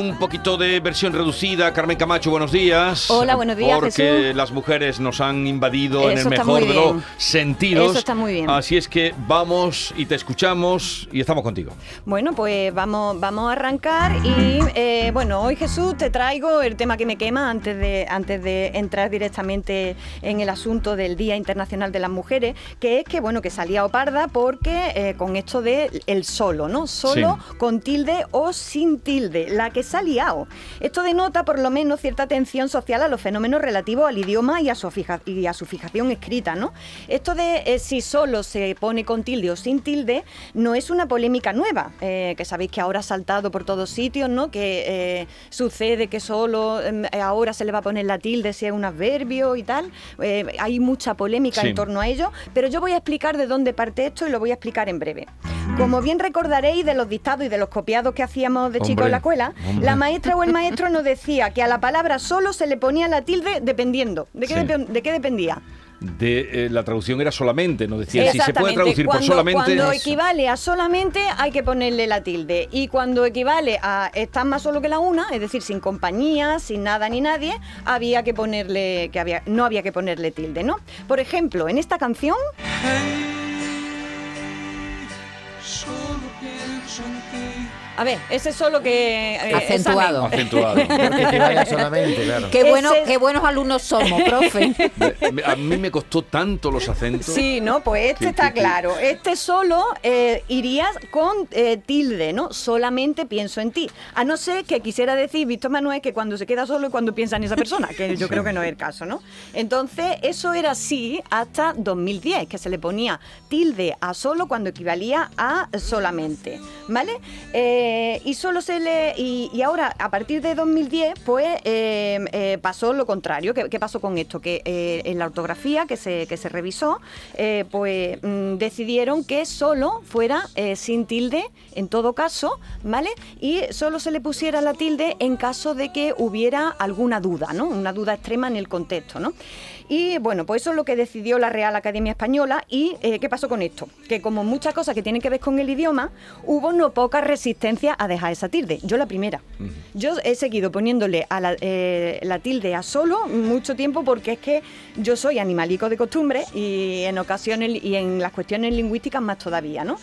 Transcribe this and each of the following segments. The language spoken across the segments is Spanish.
Un poquito de versión reducida, Carmen Camacho, buenos días. Hola, buenos días, Porque Jesús. las mujeres nos han invadido en el mejor de los sentidos. Eso está muy bien. Así es que vamos y te escuchamos y estamos contigo. Bueno, pues vamos, vamos a arrancar y eh, bueno, hoy Jesús te traigo el tema que me quema antes de, antes de entrar directamente en el asunto del Día Internacional de las Mujeres, que es que bueno, que salía oparda porque eh, con esto de el solo, ¿no? Solo Sí. con tilde o sin tilde, la que se ha liado. Esto denota por lo menos cierta atención social a los fenómenos relativos al idioma y a su, fija- y a su fijación escrita, ¿no? Esto de eh, si solo se pone con tilde o sin tilde no es una polémica nueva, eh, que sabéis que ahora ha saltado por todos sitios, ¿no? Que eh, sucede que solo em, ahora se le va a poner la tilde si es un adverbio y tal. Hay mucha polémica Sí. en torno a ello, pero yo voy a explicar de dónde parte esto y lo voy a explicar en breve. Como bien recordaréis de los dictados y de los copiados que hacíamos de chicos Hombre, en la escuela, hombre. la maestra o el maestro nos decía que a la palabra solo se le ponía la tilde dependiendo. ¿De qué, Sí. depe- de qué dependía? De, eh, la traducción era solamente, nos decía, si se puede traducir por solamente. Cuando equivale a solamente hay que ponerle la tilde. Y cuando equivale a estar más solo que la una, es decir, sin compañía, sin nada ni nadie, había que ponerle, que había, no había que ponerle tilde, ¿no? Por ejemplo, en esta canción, a ver, ese solo que... eh, Acentuado. Acentuado. A solamente, claro. Qué, bueno, Ese- qué buenos alumnos somos, profe. A mí me costó tanto los acentos. Sí, no, pues este Sí, está sí, sí. claro. Este solo eh, iría con eh, tilde, ¿no? Solamente pienso en ti. A no ser que quisiera decir Víctor Manuel que cuando se queda solo y cuando piensa en esa persona, que yo creo que no es el caso, ¿no? Entonces, eso era así hasta 2010, que se le ponía tilde a solo cuando equivalía a solamente, ¿vale? Eh, y solo se le. Y, ahora, a partir de 2010, pues eh, eh, pasó lo contrario. ¿Qué, pasó con esto? Que eh, en la ortografía que se, que se revisó, eh, pues mm, decidieron que solo fuera eh, sin tilde en todo caso, ¿vale? Y solo se le pusiera la tilde en caso de que hubiera alguna duda, ¿no? Una duda extrema en el contexto, ¿no? Y bueno, pues eso es lo que decidió la Real Academia Española. ¿Y eh, qué pasó con esto? Que como muchas cosas que tienen que ver con el idioma, hubo no poca resistencia a dejar esa tilde. Yo la primera. Yo he seguido poniéndole a la, eh, la tilde a solo mucho tiempo porque es que yo soy animalico de costumbre y en ocasiones y en las cuestiones lingüísticas más todavía, ¿no?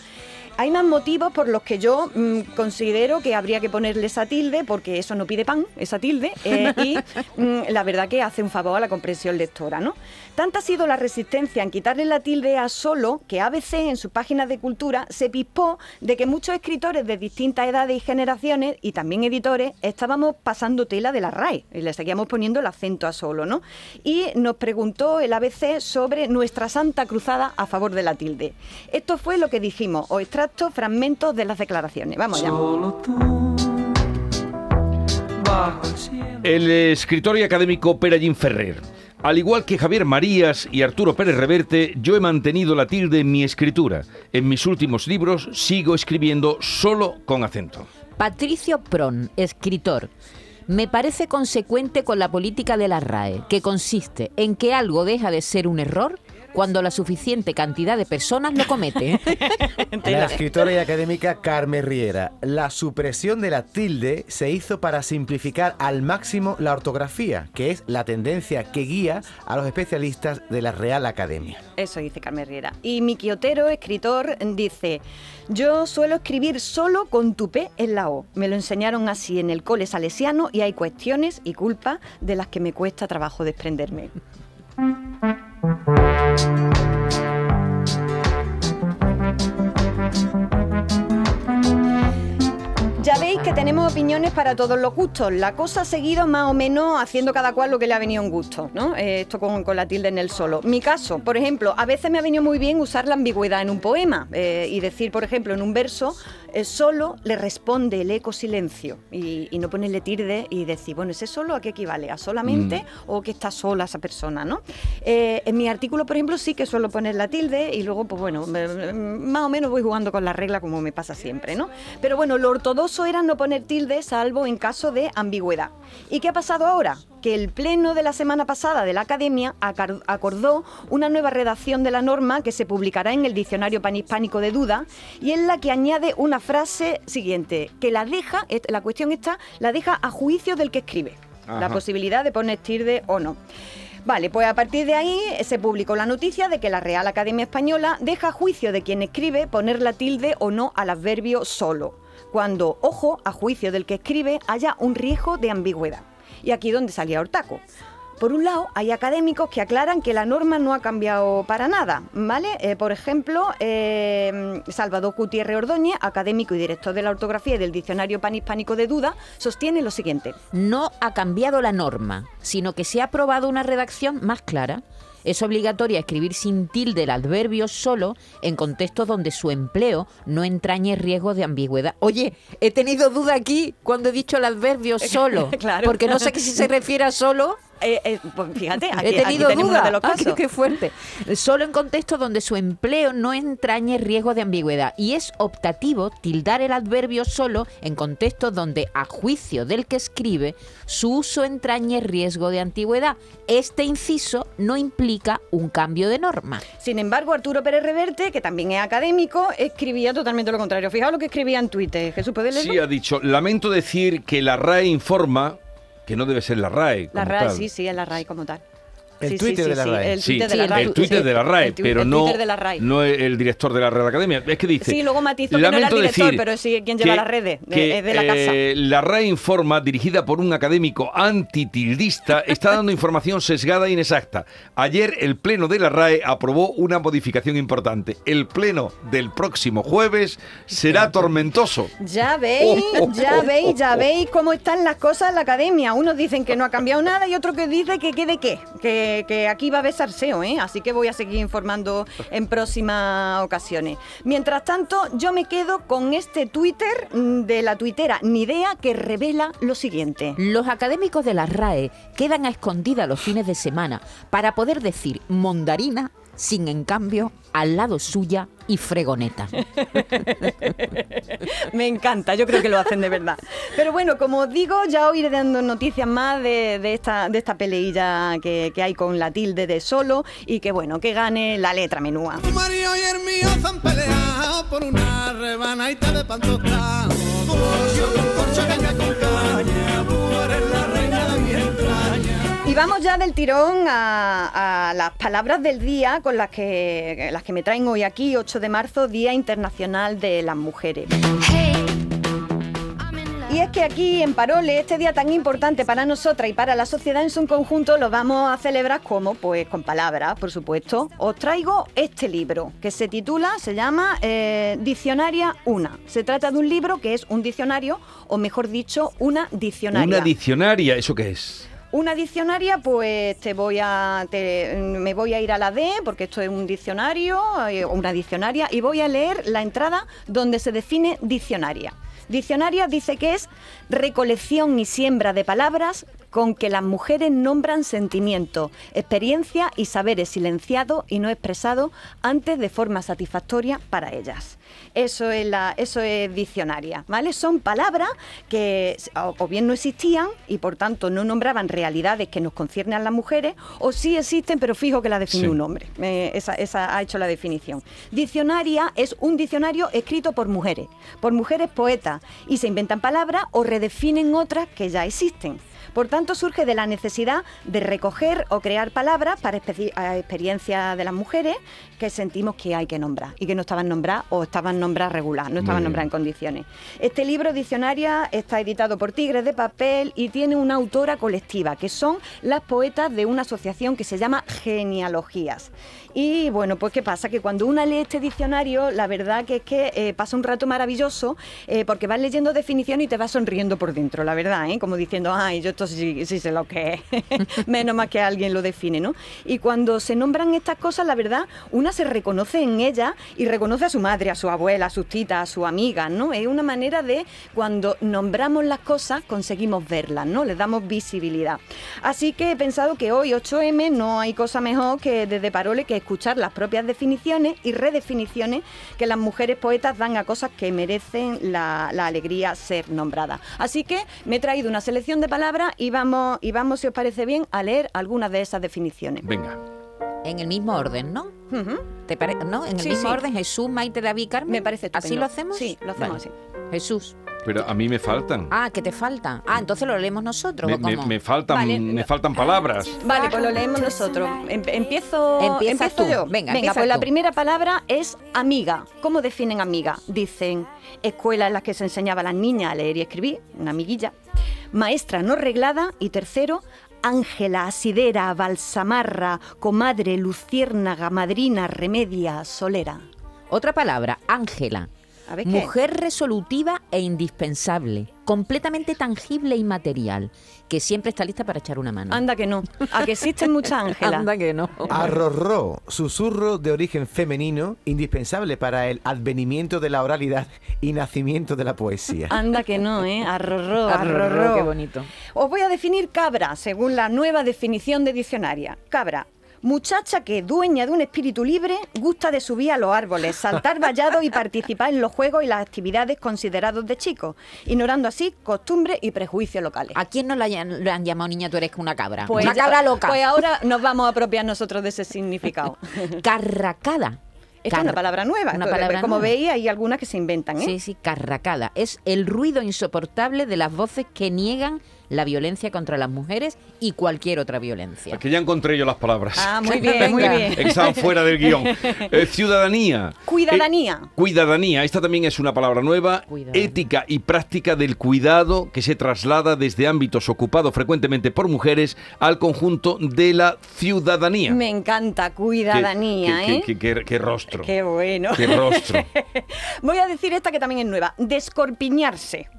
Hay más motivos por los que yo mm, considero que habría que ponerle esa tilde, porque eso no pide pan, esa tilde, eh, y mm, la verdad que hace un favor a la comprensión lectora, ¿no? Tanta ha sido la resistencia en quitarle la tilde a solo que ABC en sus páginas de cultura se pispó de que muchos escritores de distintas edades y generaciones, y también editores, estábamos pasando tela de la RAE, y le seguíamos poniendo el acento a solo, ¿no? Y nos preguntó el ABC sobre nuestra santa cruzada a favor de la tilde. Esto fue lo que dijimos, o extractos, fragmentos de las declaraciones. Vamos ya. El escritor y académico Perallín Ferrer. Al igual que Javier Marías y Arturo Pérez Reverte, yo he mantenido la tilde en mi escritura. En mis últimos libros sigo escribiendo solo con acento. Patricio Pron, escritor. Me parece consecuente con la política de la RAE, que consiste en que algo deja de ser un error cuando la suficiente cantidad de personas lo comete. La escritora y académica Carmen Riera. La supresión de la tilde se hizo para simplificar al máximo la ortografía, que es la tendencia que guía a los especialistas de la Real Academia. Eso dice Carmen Riera. Y Miki Otero, escritor, dice, yo suelo escribir solo con tu P en la O. Me lo enseñaron así en el cole salesiano y hay cuestiones y culpas de las que me cuesta trabajo desprenderme. Que tenemos opiniones para todos los gustos. La cosa ha seguido más o menos haciendo cada cual lo que le ha venido en gusto, ¿no? Eh, esto con, con la tilde en el solo. Mi caso, por ejemplo, a veces me ha venido muy bien usar la ambigüedad en un poema eh, y decir, por ejemplo, en un verso, eh, solo le responde el eco silencio y, y no ponerle tilde y decir, bueno, ese solo a qué equivale, a solamente o que está sola esa persona, ¿no? Eh, en mi artículo, por ejemplo, sí que suelo poner la tilde y luego, pues bueno, más o menos voy jugando con la regla como me pasa siempre, ¿no? Pero bueno, lo ortodoxo era no poner tilde salvo en caso de ambigüedad. ¿Y qué ha pasado ahora? Que el pleno de la semana pasada de la Academia acordó una nueva redacción de la norma que se publicará en el Diccionario Panhispánico de Duda y en la que añade una frase siguiente, que la deja, la cuestión está, la deja a juicio del que escribe. La posibilidad de poner tilde o no. Vale, pues a partir de ahí eh, se publicó la noticia de que la Real Academia Española deja a juicio de quien escribe poner la tilde o no al adverbio solo, cuando, ojo, a juicio del que escribe haya un riesgo de ambigüedad. Y aquí donde salía Hortaco. Por un lado, hay académicos que aclaran que la norma no ha cambiado para nada, ¿vale? Eh, por ejemplo, eh, Salvador Gutiérrez Ordóñez, académico y director de la ortografía y del Diccionario Panhispánico de Duda, sostiene lo siguiente. No ha cambiado la norma, sino que se ha aprobado una redacción más clara. Es obligatoria escribir sin tilde el adverbio solo en contextos donde su empleo no entrañe riesgo de ambigüedad. Oye, he tenido duda aquí cuando he dicho el adverbio solo, Claro. porque no sé si se refiere a solo Eh, eh, pues fíjate, aquí, He tenido aquí duda. de los Ah, qué- casos. qué fuerte. Solo en contextos donde su empleo no entrañe riesgo de ambigüedad. Y es optativo tildar el adverbio solo en contextos donde, a juicio del que escribe, su uso entrañe riesgo de antigüedad. Este inciso no implica un cambio de norma. Sin embargo, Arturo Pérez Reverte, que también es académico, escribía totalmente lo contrario. Fijaos lo que escribía en Twitter. Jesús, ¿puedes leerlo? Sí, ha dicho, lamento decir que la RAE informa, que no debe ser la RAE. la RAE, tal. sí, sí, es la RAE como tal. El Sí, Twitter sí, de la RAE. El Sí, Twitter de la el RAE. el Twitter de la RAE, pero el no, Twitter de la RAE. no el director de la Real Academia. Es que dice. Sí, luego matizó que no era el "Lamento director, decir pero sí quien lleva las redes, de- que, es de la casa". eh, la RAE Informa, dirigida por un académico antitildista, está dando información sesgada e inexacta. Ayer el Pleno de la RAE aprobó una modificación importante. El Pleno del próximo jueves será tormentoso. Ya veis, Oh, oh, ya oh, veis, ya oh. veis cómo están las cosas en la academia. Unos dicen que no ha cambiado nada y otro que dice que quede qué, que, que aquí va a haber salseo, ¿eh? Así que voy a seguir informando en próximas ocasiones. Mientras tanto, yo me quedo con este Twitter mm, de la tuitera Nidea que revela lo siguiente. Los académicos de la RAE quedan a escondidas los fines de semana para poder decir mondarina sin en cambio al lado suya y fregoneta. Me encanta, yo creo que lo hacen de verdad. Pero bueno, como os digo, ya os iré dando noticias más de, de esta, de esta peleilla que, que hay con la tilde de solo y que bueno, que gane la letra menúa. Tu marido y el mío se han peleado por una rebanadita de pan vamos ya del tirón a, las palabras del día con las que, las que me traen hoy aquí, 8 de marzo, Día Internacional de las Mujeres. Y es que aquí en Parole, este día tan importante para nosotras y para la sociedad en su conjunto, lo vamos a celebrar como, pues con palabras, por supuesto. Os traigo este libro que se titula, se llama eh, Diccionaria Una. Se trata de un libro que es un diccionario, o mejor dicho, una diccionaria. Una diccionaria, ¿eso qué es? Una diccionaria, pues te voy a, me voy a ir a la D, porque esto es un diccionario, eh, una diccionaria, y voy a leer la entrada donde se define diccionaria. Diccionaria dice que es recolección y siembra de palabras con que las mujeres nombran sentimientos, experiencias y saberes silenciados y no expresados antes de forma satisfactoria para ellas. Eso es, la, eso es diccionaria, ¿vale? Son palabras que o, o bien no existían y por tanto no nombraban realidades que nos conciernen a las mujeres, o sí existen, pero fijo que la define Sí. un hombre. Eh, esa, esa ha hecho la definición. Diccionaria es un diccionario escrito por mujeres, por mujeres poetas, y se inventan palabras o redefinen otras que ya existen. Por tanto, surge de la necesidad de recoger o crear palabras para experiencias de las mujeres que sentimos que hay que nombrar y que no estaban nombradas o estaban nombradas regular, no estaban nombradas en condiciones. Este libro Diccionaria está editado por Tigres de Papel y tiene una autora colectiva, que son las poetas de una asociación que se llama Genealogías. Y bueno, pues ¿qué pasa? Que cuando una lee este diccionario, la verdad que es que eh, pasa un rato maravilloso eh, porque vas leyendo definiciones y te vas sonriendo por dentro, la verdad, ¿eh? como diciendo, ay, yo esto sí, sé lo que es, menos más que alguien lo define, ¿no? Y cuando se nombran estas cosas, la verdad, una se reconoce en ella y reconoce a su madre, a su abuela, a sus titas, a su amiga, ¿no? Es una manera de, cuando nombramos las cosas, conseguimos verlas, ¿no? Les damos visibilidad. Así que he pensado que hoy, 8M, no hay cosa mejor que desde Parole que escuchar las propias definiciones y redefiniciones que las mujeres poetas dan a cosas que merecen la alegría ser nombradas. Así que me he traído una selección de palabras y vamos, y vamos, si os parece bien, a leer algunas de esas definiciones. Venga. En el mismo orden, ¿no? ¿Te pare- ¿No? En el Sí, mismo sí. orden, Jesús, Maite, David, Carmen. Me parece ¿Así estupendo. lo hacemos? Sí, lo hacemos Vale. así. Jesús. Pero a mí me faltan. Ah, que te falta. Ah, entonces lo leemos nosotros. Me, ¿o me- cómo? me faltan, Vale. me faltan palabras. Vale, pues lo leemos nosotros. Em- empiezo, Empiezas empiezo tú. yo. Venga, empieza pues la primera palabra es amiga. ¿Cómo definen amiga? Dicen escuela en la que se enseñaba a las niñas a leer y escribir, una amiguilla. Maestra no reglada. Y tercero, Ángela, asidera, balsamarra, comadre, luciérnaga, madrina, remedia, solera. Otra palabra, Ángela. A ver qué. Mujer resolutiva e indispensable, completamente tangible y material, que siempre está lista para echar una mano. Anda que no. A que existen muchas Ángelas. Anda que no. Arrorró, susurro de origen femenino, indispensable para el advenimiento de la oralidad y nacimiento de la poesía. Anda que no, ¿eh? Arrorró, Arrorró, arrorró. qué bonito. Os voy a definir cabra, según la nueva definición de diccionaria. Cabra. Muchacha que, dueña de un espíritu libre, gusta de subir a los árboles, saltar vallados y participar en los juegos y las actividades considerados de chicos, ignorando así costumbres y prejuicios locales. ¿A quién no le han, le han llamado niña tú eres una cabra? Pues una ya- cabra loca. Pues ahora nos vamos a apropiar nosotros de ese significado. Carracada. Esta es una palabra nueva. Una palabra como nueva. veis, hay algunas que se inventan, ¿eh? Sí, sí, carracada. Es el ruido insoportable de las voces que niegan la violencia contra las mujeres y cualquier otra violencia. Que ya encontré yo las palabras. Ah, muy bien, muy bien. estaban fuera del guion. Eh, ciudadanía. Cuidadanía. Eh, cuidadanía. Esta también es una palabra nueva. Cuidadanía. Ética y práctica del cuidado que se traslada desde ámbitos ocupados frecuentemente por mujeres al conjunto de la ciudadanía. Me encanta, cuidadanía, qué, ¿eh? qué- qué- qué rostro. Qué bueno. Qué rostro. Voy a decir esta que también es nueva. Descorpiñarse.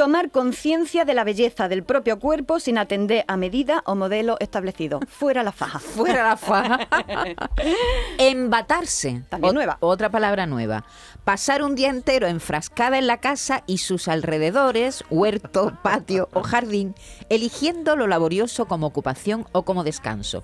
Tomar conciencia de la belleza del propio cuerpo sin atender a medida o modelo establecido. Fuera la faja. Fuera la faja. Embatarse. También Ot- nueva. Otra palabra nueva. Pasar un día entero enfrascada en la casa y sus alrededores, huerto, patio o jardín, eligiendo lo laborioso como ocupación o como descanso.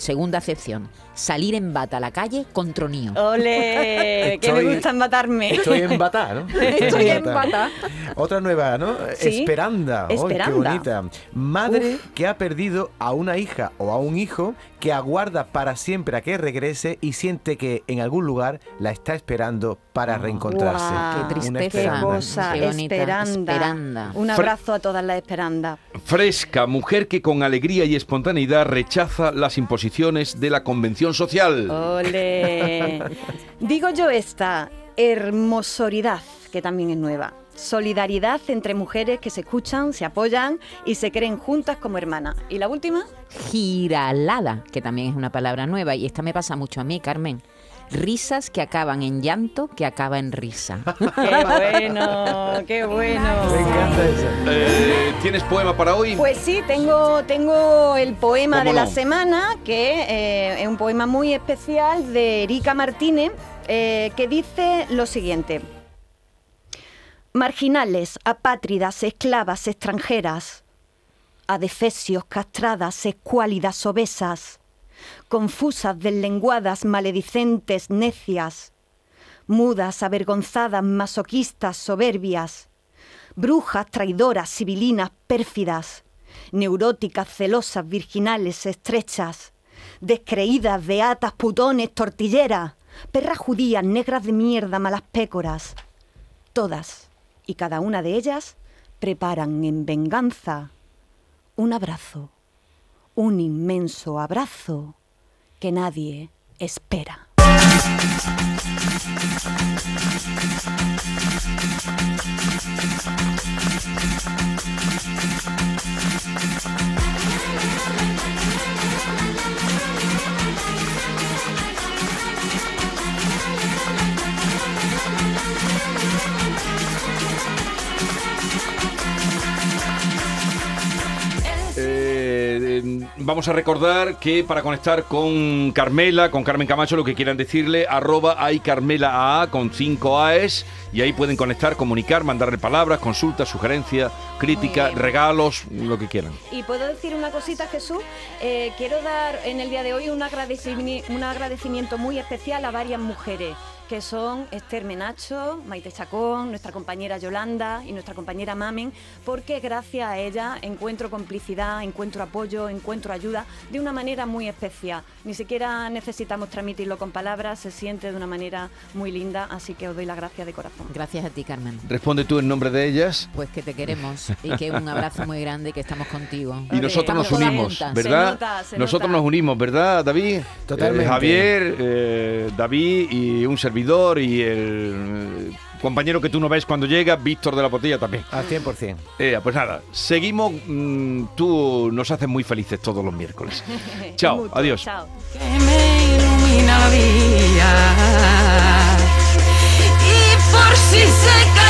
Segunda acepción. Salir en bata a la calle con tronío. ¡Ole! Que me Estoy- gusta matarme. Estoy en bata, ¿no? Estoy en bata. Otra nueva, ¿no? Sí. Esperanda. ¡Ay, qué Esperanda. bonita! Madre que ha perdido a una hija o a un hijo que aguarda para siempre a que regrese y siente que en algún lugar la está esperando para reencontrarse. Guau, Qué Una tristeza. Qué cosa, Qué bonita, esperanda. esperanda. Un abrazo a todas las esperandas. Fresca, mujer que con alegría y espontaneidad rechaza las imposiciones de la convención social. ¡Ole! Digo yo esta, hermosoridad, que también es nueva. Solidaridad entre mujeres que se escuchan, se apoyan y se creen juntas como hermanas. ¿Y la última? Giralada, que también es una palabra nueva y esta me pasa mucho a mí, Carmen. Risas que acaban en llanto, que acaba en risa. ¡Qué bueno! ¡Qué bueno! Me encanta esa. Eh, ¿Tienes poema para hoy? Pues sí, tengo, tengo el poema ¿Cómo de la semana, que eh, es un poema muy especial de Erika Martínez, eh, que dice lo siguiente. Marginales, apátridas, esclavas, extranjeras, adefesios, castradas, escuálidas, obesas, confusas, deslenguadas, maledicentes, necias, mudas, avergonzadas, masoquistas, soberbias, brujas, traidoras, sibilinas, pérfidas, neuróticas, celosas, virginales, estrechas, descreídas, beatas, putones, tortilleras, perras judías, negras de mierda, malas pécoras. Todas y cada una de ellas preparan en venganza un abrazo, un inmenso abrazo que nadie espera. Vamos a recordar que para conectar con Carmela, con Carmen Camacho, lo que quieran decirle, arroba hay Carmela AA con 5 AES y ahí pueden conectar, comunicar, mandarle palabras, consultas, sugerencias, críticas, regalos, lo que quieran. Y puedo decir una cosita, Jesús. Eh, quiero dar en el día de hoy un, agradecimi- un agradecimiento muy especial a varias mujeres que son Esther Menacho, Maite Chacón, nuestra compañera Yolanda y nuestra compañera Mamen, porque gracias a ella encuentro complicidad, encuentro apoyo, encuentro ayuda de una manera muy especial. Ni siquiera necesitamos transmitirlo con palabras, se siente de una manera muy linda, así que os doy las gracias de corazón. Gracias a ti, Carmen. Responde tú en nombre de ellas. Pues que te queremos y que un abrazo muy grande y que estamos contigo. Y nosotros nos unimos. ¿verdad? Se nota, se nosotros nota. nos unimos, ¿verdad, David? Totalmente. Eh, Javier, eh, David y un servidor y el eh, compañero que tú no ves cuando llega, Víctor de la Botella también. Al 100%. Eh, pues nada, seguimos. mm, tú nos haces muy felices todos los miércoles. Chao, adiós. Chao. que me ilumina la vida. Y por si se